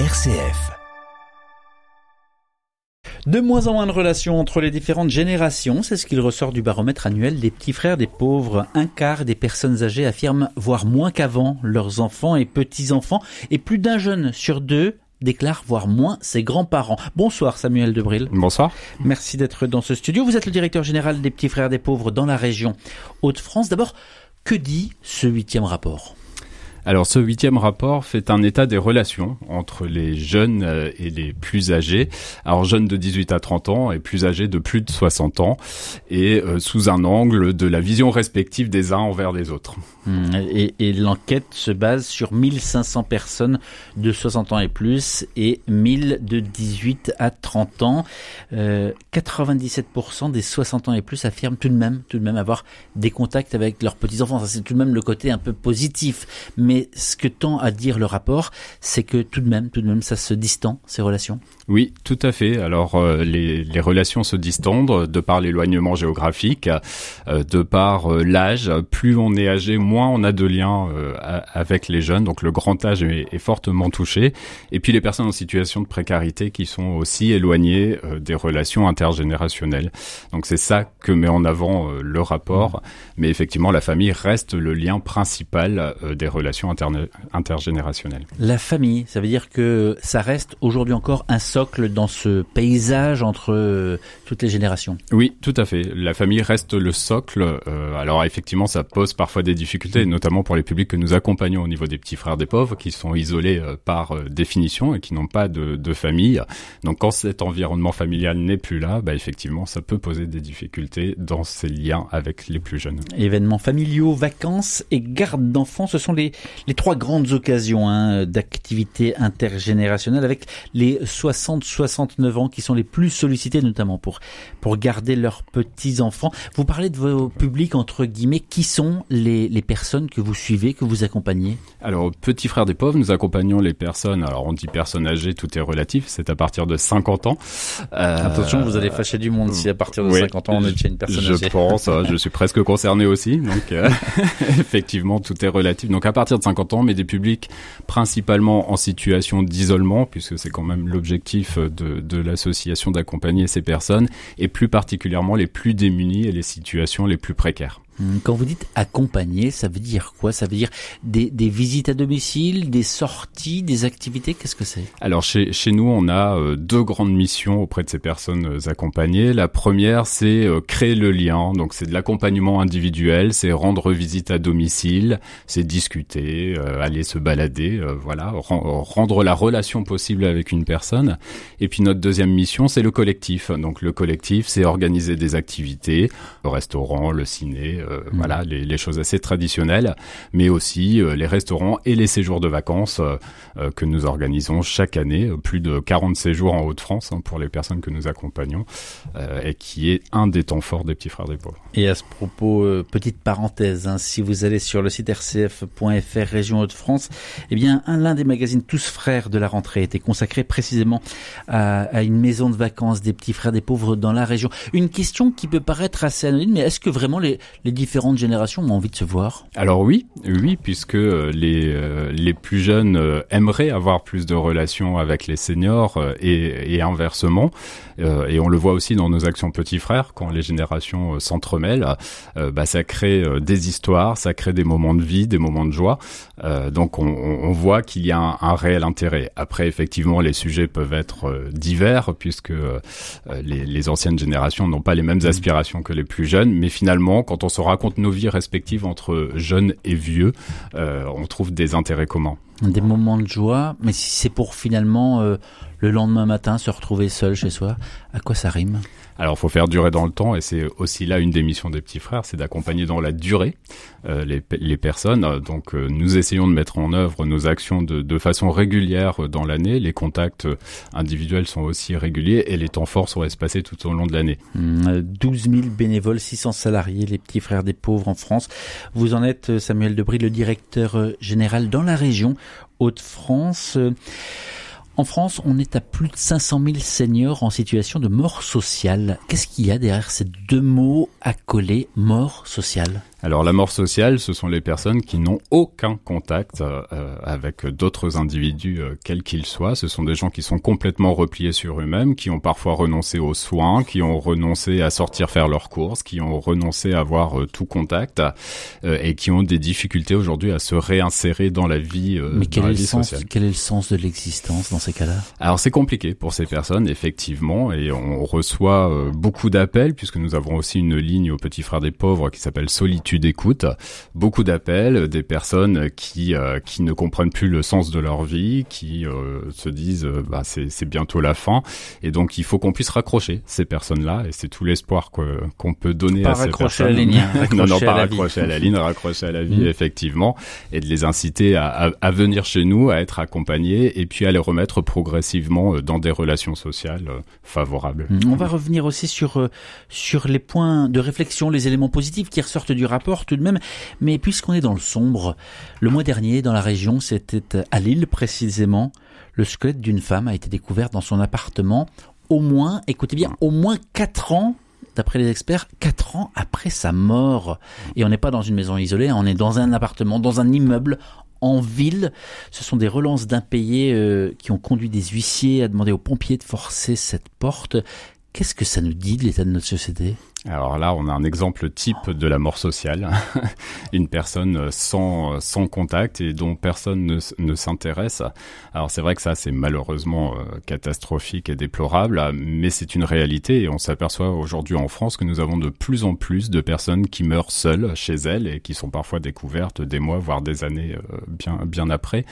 RCF. De moins en moins de relations entre les différentes générations, c'est ce qu'il ressort du baromètre annuel des petits frères des pauvres. Un quart des personnes âgées affirment voir moins qu'avant leurs enfants et petits-enfants, et plus d'un jeune sur deux déclare voir moins ses grands-parents. Bonsoir Samuel Debril. Bonsoir. Merci d'être dans ce studio. Vous êtes le directeur général des petits frères des pauvres dans la région Hauts-de-France. D'abord, que dit ce huitième rapport? Alors ce huitième rapport fait un état des relations entre les jeunes euh, et les plus âgés. Alors jeunes de 18 à 30 ans et plus âgés de plus de 60 ans et euh, sous un angle de la vision respective des uns envers les autres. Hmm, et, l'enquête se base sur 1500 personnes de 60 ans et plus et 1000 de 18 à 30 ans. 97% euh, des 60 ans et plus affirment tout de même, tout de même avoir des contacts avec leurs petits-enfants. Ça c'est tout de même le côté un peu positif. Mais mais ce que tend à dire le rapport, c'est que tout de même, tout de même, ça se distend ces relations. Oui, tout à fait. Alors euh, les, les, relations se distendent de par l'éloignement géographique, euh, de par euh, l'âge. Plus on est âgé, moins on a de liens avec les jeunes. Donc le grand âge est, est, fortement touché. Et puis les personnes en situation de précarité qui sont aussi éloignées des relations intergénérationnelles. Donc c'est ça que met en avant le rapport. Mmh. Mais effectivement, la famille reste le lien principal des relations intergénérationnelle. La famille, ça veut dire que ça reste aujourd'hui encore un socle dans ce paysage entre euh, toutes les générations. Oui, tout à fait. La famille reste le socle. Euh, alors effectivement, ça pose parfois des difficultés, notamment pour les publics que nous accompagnons au niveau des petits frères des pauvres, qui sont isolés euh, par définition et qui n'ont pas de, de, famille. Donc quand cet environnement familial n'est plus là, bah, effectivement, ça peut poser des difficultés dans ces liens avec les plus jeunes. Événements familiaux, vacances et garde d'enfants, ce sont les, les trois grandes occasions hein, d'activité intergénérationnelle avec les 60-69 ans qui sont les plus sollicités notamment pour, pour garder leurs petits-enfants. Vous parlez de vos publics entre guillemets. Qui sont les, les personnes que vous suivez, que vous accompagnez? Alors, Petit Frère des Pauvres, nous accompagnons les personnes, alors on dit personnes âgées, tout est relatif, c'est à partir de 50 ans. Euh, Attention, vous allez fâcher du monde si à partir de 50 ans on est chez une personne âgée. Je pense, je suis presque concerné aussi, donc euh, effectivement tout est relatif. Donc à partir de 50 ans, mais des publics principalement en situation d'isolement, puisque c'est quand même l'objectif de, l'association d'accompagner ces personnes, et plus particulièrement les plus démunis et les situations les plus précaires. Hum, quand vous dites accompagner, ça veut dire quoi? Ça veut dire des, des, visites à domicile, des sorties, des activités? Qu'est-ce que c'est? Alors chez, chez nous, on a euh, deux grandes missions auprès de ces personnes euh, accompagnées. La première, c'est euh, créer le lien. Donc c'est de l'accompagnement individuel, c'est rendre visite à domicile, c'est discuter, aller se balader, voilà, rendre la relation possible avec une personne. Et puis notre deuxième mission, c'est le collectif. Donc le collectif, c'est organiser des activités, le restaurant, le ciné euh, mm. voilà, les, choses assez traditionnelles, mais aussi euh, les restaurants et les séjours de vacances euh, que nous organisons chaque année, plus de 40 séjours en Haute-France hein, pour les personnes que nous accompagnons, et qui est un des temps forts des petits frères des pauvres. Et à ce propos, petite parenthèse, hein, si vous allez sur le site rcf.fr région Hauts-de-France, eh bien, un l'un des magazines Tous frères de la rentrée était consacré précisément à, à, une maison de vacances des petits frères des pauvres dans la région. Une question qui peut paraître assez anonyme, mais est-ce que vraiment les, les différentes générations ont envie de se voir Alors oui, oui, puisque euh, les, euh, les plus jeunes euh, aimeraient avoir plus de relations avec les seniors et inversement. Et on le voit aussi dans nos actions petits frères, quand les générations s'entremêlent, bah, ça crée des histoires, ça crée des moments de vie, des moments de joie. donc on, on voit qu'il y a un, un, réel intérêt. Après, effectivement, les sujets peuvent être divers, puisque les, les anciennes générations n'ont pas les mêmes mmh. aspirations que les plus jeunes, mais finalement, quand on se raconte nos vies respectives entre jeunes et vieux, euh, on trouve des intérêts communs. Des moments de joie, mais si c'est pour finalement euh, le lendemain matin se retrouver seul chez soi, à quoi ça rime? Alors, faut faire durer dans le temps, et c'est aussi là une des missions des petits frères, c'est d'accompagner dans la durée euh, les, les, personnes. Donc, euh, nous essayons de mettre en œuvre nos actions de, de façon régulière dans l'année. Les contacts individuels sont aussi réguliers, et les temps forts sont espacés tout au long de l'année. 12 mmh, 000 bénévoles, 600 salariés, les petits frères des pauvres en France. Vous en êtes, Samuel Debris, le directeur général dans la région Hauts-de-France. En France, on est à plus de 500 000 seniors en situation de mort sociale. Qu'est-ce qu'il y a derrière ces deux mots accolés, mort sociale? Alors la mort sociale, ce sont les personnes qui n'ont aucun contact euh, avec d'autres individus, euh, quels qu'ils soient. Ce sont des gens qui sont complètement repliés sur eux-mêmes, qui ont parfois renoncé aux soins, qui ont renoncé à sortir faire leurs courses, qui ont renoncé à avoir euh, tout contact et qui ont des difficultés aujourd'hui à se réinsérer dans la vie, Mais quel dans est la le vie sens, sociale. Quel est le sens de l'existence dans ces cas-là? Alors c'est compliqué pour ces personnes, effectivement, et on reçoit euh, beaucoup d'appels, puisque nous avons aussi une ligne au Petit Frère des Pauvres qui s'appelle Solitude Écoute. Beaucoup d'appels, des personnes qui euh, qui ne comprennent plus le sens de leur vie, qui euh, se disent euh, bah, c'est c'est bientôt la fin, et donc il faut qu'on puisse raccrocher ces personnes-là, et c'est tout l'espoir qu'on peut donner Pas à ces raccrocher à la personnes. ligne, hein, non, non, pas à raccrocher à la ligne, raccrocher à la vie, Mhm. effectivement, et de les inciter à, à, à venir chez nous, à être accompagnés, et puis à les remettre progressivement euh, dans des relations sociales euh, favorables. Mm. On va revenir aussi sur euh, sur les points de réflexion, les éléments positifs qui ressortent du rapport tout de même. Mais puisqu'on est dans le sombre, le mois dernier dans la région, c'était à Lille précisément, le squelette d'une femme a été découvert dans son appartement. Au moins, écoutez bien, au moins quatre ans. D'après les experts, quatre ans après sa mort. Et on n'est pas dans une maison isolée, on est dans un appartement, dans un immeuble, en ville. Ce sont des relances d'impayés euh, qui ont conduit des huissiers à demander aux pompiers de forcer cette porte. Qu'est-ce que ça nous dit de l'état de notre société? Alors là, on a un exemple type de la mort sociale. Une personne sans, sans contact et dont personne ne, ne s'intéresse. Alors c'est vrai que ça, c'est malheureusement euh, catastrophique et déplorable, mais c'est une réalité et on s'aperçoit aujourd'hui en France que nous avons de plus en plus de personnes qui meurent seules chez elles et qui sont parfois découvertes des mois, voire des années euh, bien, bien après.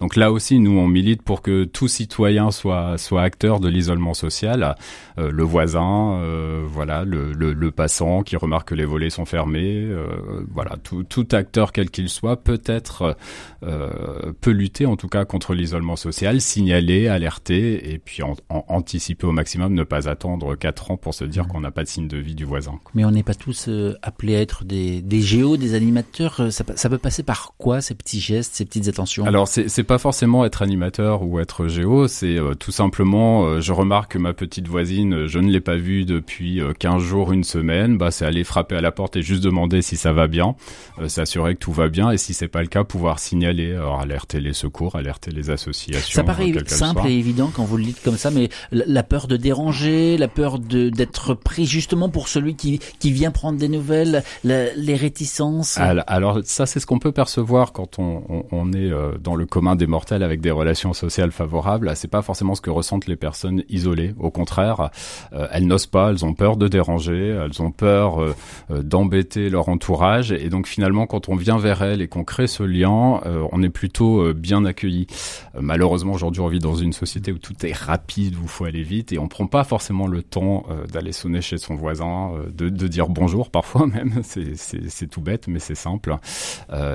Donc là aussi, nous, on milite pour que tout citoyen soit, soit acteur de l'isolement social. Euh, le voisin, euh, voilà, le, le, le passant qui remarque que les volets sont fermés, euh, voilà, tout, tout acteur quel qu'il soit peut être euh, peut lutter en tout cas contre l'isolement social, signaler, alerter et puis en, en- anticiper au maximum, ne pas attendre quatre ans pour se dire qu'on n'a pas de signe de vie du voisin. Mais on n'est pas tous euh, appelés à être des, des géos, des animateurs. Ça, peut passer par quoi ces petits gestes, ces petites attentions? Alors c'est pas forcément être animateur ou être géo, c'est tout simplement je remarque que ma petite voisine, je ne l'ai pas vue depuis euh, 15 jours, une semaine, bah c'est aller frapper à la porte et juste demander si ça va bien, euh, s'assurer que tout va bien et si c'est pas le cas pouvoir signaler, alors alerter les secours, alerter les associations. Ça paraît euh, simple et évident quand vous le dites comme ça, mais la, peur de déranger, la peur de d'être pris justement pour celui qui, qui vient prendre des nouvelles, la- les réticences. Al- Alors ça, c'est ce qu'on peut percevoir quand on, on, on est euh, dans le commun des mortels avec des relations sociales favorables. C'est pas forcément ce que ressentent les personnes isolées. Au contraire, euh, elles n'osent pas, elles ont peur de déranger, elles ont peur euh, euh, d'embêter leur entourage. Et donc finalement, quand on vient vers elles et qu'on crée ce lien, euh, on est plutôt bien accueilli. Malheureusement, aujourd'hui, on vit dans une société où tout est rapide, où il faut aller vite, et on prend pas forcément le temps d'aller sonner chez son voisin, de, de dire bonjour parfois même. C'est- tout bête, mais c'est simple.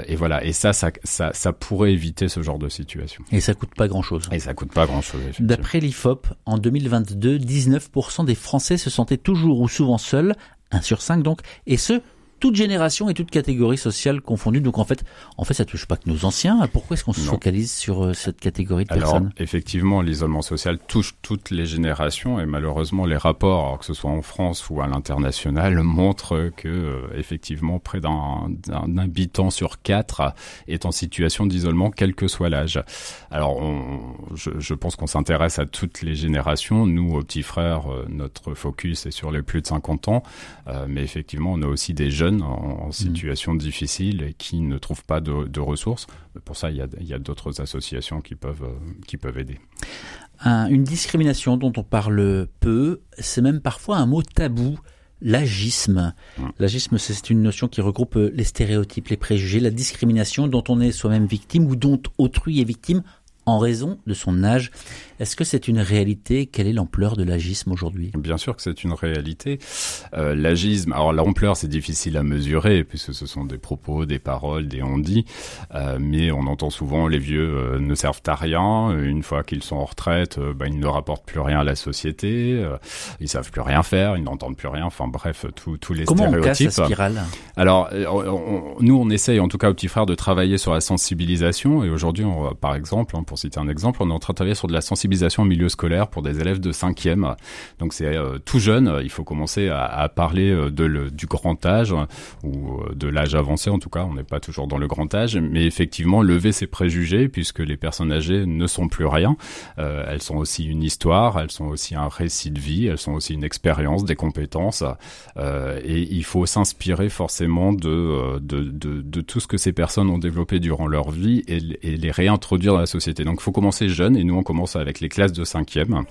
Et voilà. Et ça, ça, ça, ça pourrait éviter ce genre de situation. Et ça coûte pas grand chose. Et ça coûte pas grand-chose. D'après l'IFOP, en 2022, 19% des Français se sentaient toujours ou souvent seuls, 1 sur 5 donc, et ce, toute génération et toute catégorie sociale confondue. Donc en fait, en fait, ça touche pas que nos anciens. Pourquoi est-ce qu'on se Non. focalise sur euh, cette catégorie de Alors, personnes? effectivement, l'isolement social touche toutes les générations et malheureusement, les rapports, que ce soit en France ou à l'international, montrent que, euh, effectivement, près d'un d'un habitant sur quatre est en situation d'isolement, quel que soit l'âge. Alors, on, je, je pense qu'on s'intéresse à toutes les générations. Nous, aux petits frères, euh, notre focus est sur les plus de 50 ans, euh, mais effectivement, on a aussi des jeunes en, en situation difficile et qui ne trouvent pas de, de ressources. Pour ça, il y a, d'autres associations qui peuvent, euh, qui peuvent aider. Un- Une discrimination dont on parle peu, c'est même parfois un mot tabou. L'agisme. Mm. L'agisme, c'est une notion qui regroupe les stéréotypes, les préjugés, la discrimination dont on est soi-même victime ou dont autrui est victime en raison de son âge. Est-ce que c'est une réalité? Quelle est l'ampleur de l'agisme aujourd'hui? Bien sûr que c'est une réalité. Euh, L'agisme, alors l'ampleur c'est difficile à mesurer puisque ce sont des propos, des paroles, des on-dit, euh, mais on entend souvent les vieux euh, ne servent à rien. Une fois qu'ils sont en retraite, bah, ils ne rapportent plus rien à la société, ils savent plus rien faire, ils n'entendent plus rien. Enfin bref, tous les Comment on casse stéréotypes. la spirale? Alors, on- on- nous, on essaye, en tout cas au petit frère, de travailler sur la sensibilisation. Et aujourd'hui, on par exemple, hein, pour pour citer un exemple, on est en train de travailler sur de la sensibilisation au milieu scolaire pour des élèves de cinquième. Donc c'est tout jeune, il faut commencer à, parler le, du grand âge ou de l'âge avancé en tout cas, on n'est pas toujours dans le grand âge, mais effectivement lever ses préjugés puisque les personnes âgées ne sont plus rien. elles sont aussi une histoire, elles sont aussi un récit de vie, elles sont aussi une expérience, des compétences, et il faut s'inspirer forcément de, tout ce que ces personnes ont développé durant leur vie et, les réintroduire dans la société. Donc il faut commencer jeune et nous on commence avec les classes de cinquième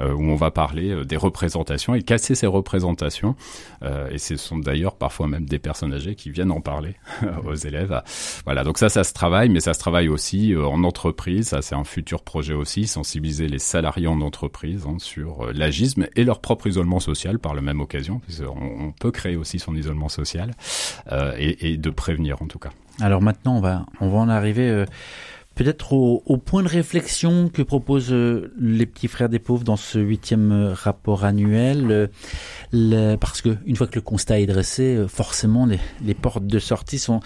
euh, où on va parler euh, des représentations et casser ces représentations. Euh, et ce sont d'ailleurs parfois même des personnes âgées qui viennent en parler aux élèves. Voilà, donc ça, ça se travaille, mais ça se travaille aussi en entreprise. Ça, c'est un futur projet aussi, sensibiliser les salariés en entreprise hein, sur l'agisme et leur propre isolement social par la même occasion, puisqu'on on peut créer aussi son isolement social et, et, de prévenir en tout cas. Alors maintenant, on va, on va en arriver peut-être au, point de réflexion que proposent euh, les petits frères des pauvres dans ce huitième euh, rapport annuel. Euh, parce que une fois que le constat est dressé, forcément les, portes de sortie sont,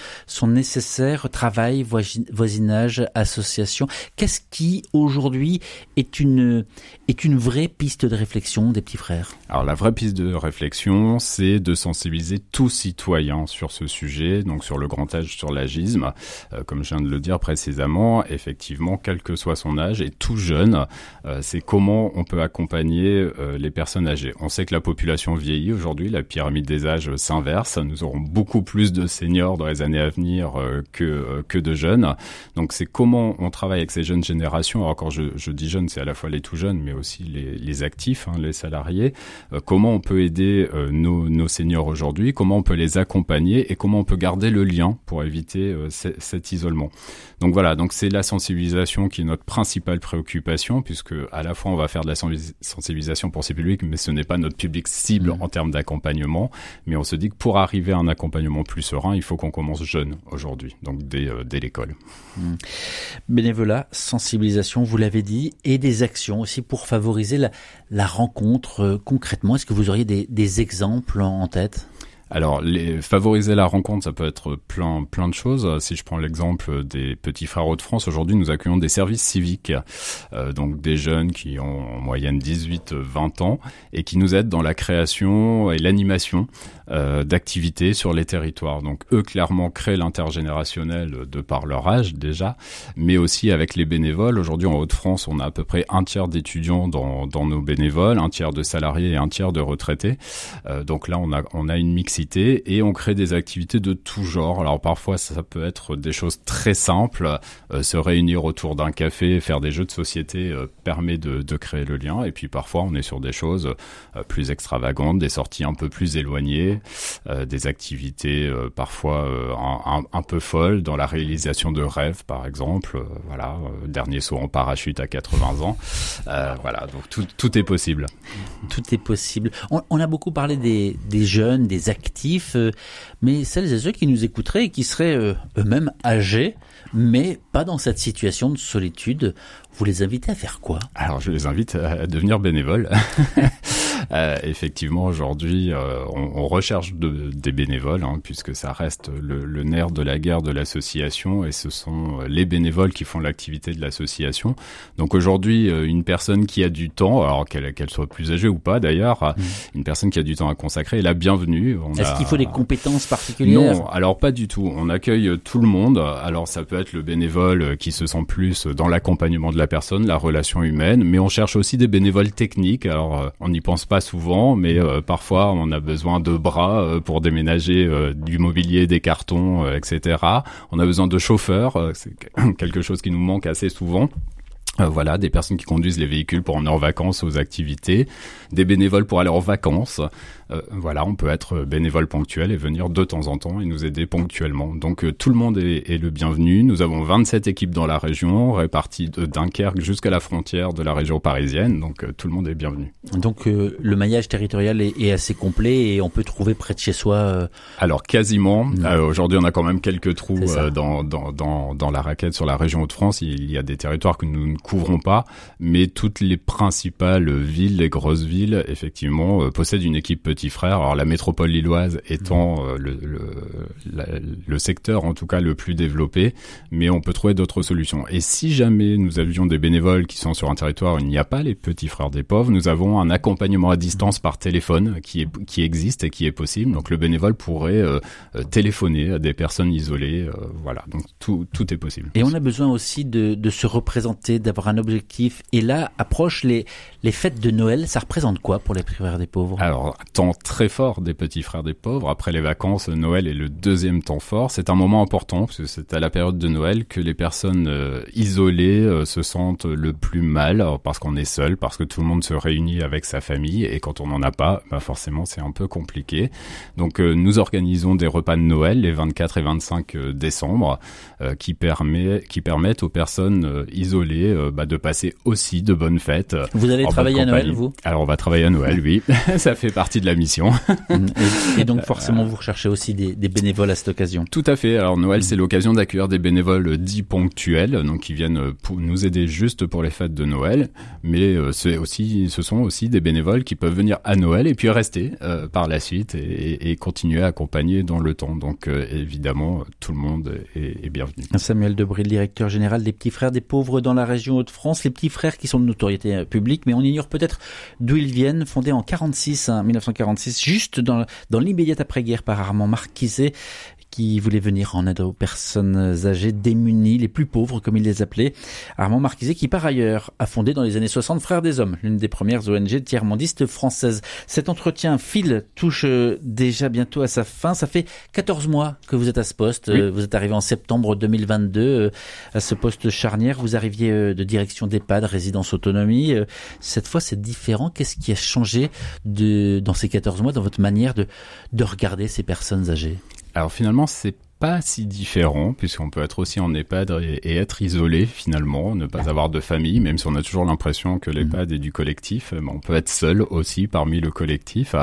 nécessaires. Travail, voisinage, association. Qu'est-ce qui aujourd'hui est une, est une vraie piste de réflexion des petits frères? Alors la vraie piste de réflexion, c'est de sensibiliser tout citoyen sur ce sujet, donc sur le grand âge, sur l'agisme. Comme je viens de le dire précédemment, effectivement, quel que soit son âge et tout jeune, euh, c'est comment on peut accompagner euh, les personnes âgées. On sait que la population vieillit aujourd'hui, la pyramide des âges s'inverse. Nous aurons beaucoup plus de seniors dans les années à venir que que de jeunes. Donc c'est comment on travaille avec ces jeunes générations. Alors quand je, dis jeunes, c'est à la fois les tout jeunes, mais aussi les, actifs, hein, les salariés, euh, comment on peut aider euh, nos, nos, seniors aujourd'hui, comment on peut les accompagner et comment on peut garder le lien pour éviter euh, cet isolement. Donc voilà, donc c'est la sensibilisation qui est notre principale préoccupation, puisque à la fois on va faire de la sensibilisation pour ces publics, mais ce n'est pas notre public cible mmh. en termes d'accompagnement. Mais on se dit que pour arriver à un accompagnement plus serein, il faut qu'on commence jeune aujourd'hui, donc dès, dès l'école. Mmh. Bénévolat, sensibilisation, vous l'avez dit, et des actions aussi pour favoriser la, la rencontre euh, concrètement Est-ce que vous auriez des, des exemples en tête? Alors, les, favoriser la rencontre, ça peut être plein, plein de choses. Si je prends l'exemple des Petits Frères de France, aujourd'hui, nous accueillons des services civiques, euh, donc des jeunes qui ont en moyenne 18-20 ans et qui nous aident dans la création et l'animation euh, d'activités sur les territoires. Donc, eux, clairement, créent l'intergénérationnel de par leur âge déjà, mais aussi avec les bénévoles. Aujourd'hui, en Haute-France, on a à peu près un tiers d'étudiants dans, dans nos bénévoles, un tiers de salariés et un tiers de retraités. Euh, donc là, on a, on a une mixité et on crée des activités de tout genre. Alors parfois ça peut être des choses très simples, euh, se réunir autour d'un café, faire des jeux de société euh, permet de, de, créer le lien et puis parfois on est sur des choses euh, plus extravagantes, des sorties un peu plus éloignées, euh, des activités euh, parfois un, un, peu folles dans la réalisation de rêves par exemple. voilà, dernier saut en parachute à 80 ans. voilà, donc tout, tout est possible. Tout est possible. On, on a beaucoup parlé des, des jeunes, des actifs euh, mais celles et ceux qui nous écouteraient et qui seraient euh, eux-mêmes âgés, mais pas dans cette situation de solitude, vous les invitez à faire quoi? Alors je les invite à devenir bénévoles. Euh, effectivement, aujourd'hui, euh, on, on, recherche de, des bénévoles, hein, puisque ça reste le, le, nerf de la guerre de l'association, et ce sont les bénévoles qui font l'activité de l'association. Donc aujourd'hui, euh, une personne qui a du temps, alors qu'elle qu soit plus âgée ou pas d'ailleurs, mmh. une personne qui a du temps à consacrer est la bienvenue. Est-ce a... qu'il faut des compétences particulières? Non, alors pas du tout. On accueille tout le monde. Alors ça peut être le bénévole qui se sent plus dans l'accompagnement de la personne, la relation humaine, mais on cherche aussi des bénévoles techniques. Alors on n'y pense pas souvent, mais euh, parfois on a besoin de bras euh, pour déménager euh, du mobilier, des cartons, etc. On a besoin de chauffeurs, c'est quelque chose qui nous manque assez souvent. Voilà, des personnes qui conduisent les véhicules pour emmener en vacances aux activités, des bénévoles pour aller en vacances. Euh, voilà, on peut être bénévole ponctuel et venir de temps en temps et nous aider ponctuellement. Donc euh, tout le monde est, est, le bienvenu. Nous avons 27 équipes dans la région, réparties de Dunkerque jusqu'à la frontière de la région parisienne. Donc tout le monde est bienvenu. Donc le maillage territorial est, est, assez complet et on peut trouver près de chez soi. Alors quasiment. Mmh. Aujourd'hui, on a quand même quelques trous dans, dans, dans, dans, la raquette sur la région Hauts-de-France. Il y a des territoires que nous couvrons pas, mais toutes les principales villes, les grosses villes, effectivement, euh, possèdent une équipe petite petits frères. Alors la métropole lilloise étant euh, le, le, secteur en tout cas le plus développé, mais on peut trouver d'autres solutions. Et si jamais nous avions des bénévoles qui sont sur un territoire où il n'y a pas les petits frères des pauvres, nous avons un accompagnement à distance par téléphone qui, est, qui existe et qui est possible. Donc le bénévole pourrait euh, euh, téléphoner à des personnes isolées. voilà, donc tout, tout est possible. Et on a besoin aussi de, de se représenter, d'avoir un objectif. Et là, approche les, les fêtes de Noël. Ça représente quoi pour les petits frères des pauvres? Alors, très fort des petits frères des pauvres. Après les vacances, Noël est le deuxième temps fort. C'est un moment important parce que c'est à la période de Noël que les personnes euh, isolées euh, se sentent le plus mal parce qu'on est seul, parce que tout le monde se réunit avec sa famille et quand on n'en a pas, bah forcément c'est un peu compliqué. Donc euh, nous organisons des repas de Noël les 24 et 25 décembre qui, permet, qui permettent aux personnes isolées bah, de passer aussi de bonnes fêtes. Vous allez travailler à Noël, vous? Alors on va travailler à Noël, oui. Ça fait partie de la mission. et, donc forcément, vous recherchez aussi des, des, bénévoles à cette occasion. Tout à fait. Alors Noël, c'est l'occasion d'accueillir des bénévoles dits ponctuels, donc qui viennent pour nous aider juste pour les fêtes de Noël. Mais euh, c'est aussi, ce sont aussi des bénévoles qui peuvent venir à Noël et puis rester euh, par la suite et, et, continuer à accompagner dans le temps. Donc euh, évidemment, tout le monde est, est bienvenu. Samuel Debril, directeur général des Petits Frères des Pauvres dans la région Hauts-de-France. Les Petits Frères qui sont de notoriété publique, mais on ignore peut-être d'où ils viennent. Fondés en 46, 1946, hein, juste dans, dans l'immédiate après-guerre par Armand Marquiset, qui voulait venir en aide aux personnes âgées démunies, les plus pauvres comme il les appelait. Armand Marquiset qui par ailleurs a fondé dans les années 60 Frères des Hommes, l'une des premières ONG tiers-mondistes françaises. Cet entretien fil touche euh, déjà bientôt à sa fin. Ça fait 14 mois que vous êtes à ce poste. Euh, vous êtes arrivé en septembre 2022 euh, à ce poste charnière. Vous arriviez de direction d'EHPAD, résidence autonomie. Cette fois c'est différent. Qu'est-ce qui a changé de, dans ces 14 mois dans votre manière de, de regarder ces personnes âgées? Alors finalement, c'est pas si différent, puisqu'on peut être aussi en EHPAD et, être isolé finalement, ne pas avoir de famille, même si on a toujours l'impression que l'EHPAD est du collectif, mais on peut être seul aussi parmi le collectif.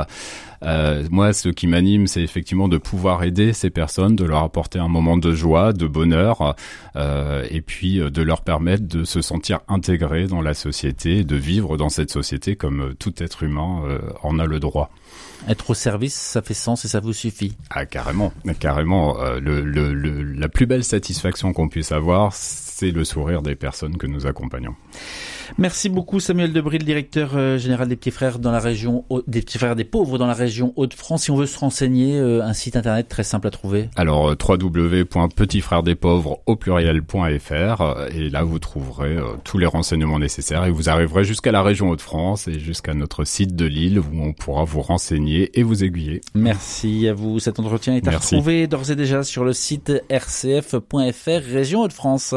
Euh, moi, ce qui m'anime, c'est effectivement de pouvoir aider ces personnes, de leur apporter un moment de joie, de bonheur, euh, et puis euh, de leur permettre de se sentir intégrés dans la société, de vivre dans cette société comme tout être humain euh, en a le droit. Être au service, ça fait sens et ça vous suffit? Ah carrément, carrément. Euh, le, le, le, la plus belle satisfaction qu'on puisse avoir, c'est le sourire des personnes que nous accompagnons. Merci beaucoup Samuel Debril, directeur euh, général des petits frères dans la région des petits frères des pauvres dans la région Hauts-de-France. Si on veut se renseigner, euh, un site internet très simple à trouver. Alors www.petitsfrèresdespauvres au pluriel.fr et là vous trouverez tous les renseignements nécessaires et vous arriverez jusqu'à la région Hauts-de-France et jusqu'à notre site de Lille où on pourra vous renseigner et vous aiguiller. Merci à vous. Cet entretien est à retrouver d'ores et déjà sur le site rcf.fr Région Hauts-de-France.